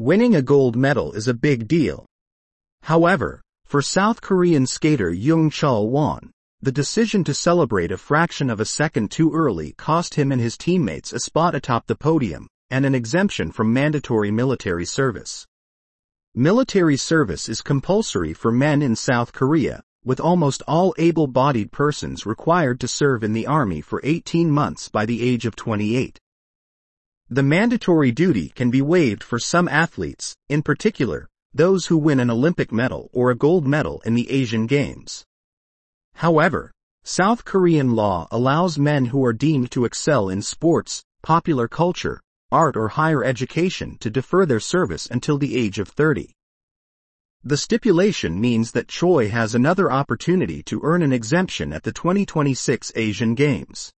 Winning a gold medal is a big deal. However, for South Korean skater Jung Cheol-won, the decision to celebrate a fraction of a second too early cost him and his teammates a spot atop the podium and an exemption from mandatory military service. Military service is compulsory for men in South Korea, with almost all able-bodied persons required to serve in the army for 18 months by the age of 28. The mandatory duty can be waived for some athletes, in particular, those who win an Olympic medal or a gold medal in the Asian Games. However, South Korean law allows men who are deemed to excel in sports, popular culture, art or higher education to defer their service until the age of 30. The stipulation means that Choi has another opportunity to earn an exemption at the 2026 Asian Games.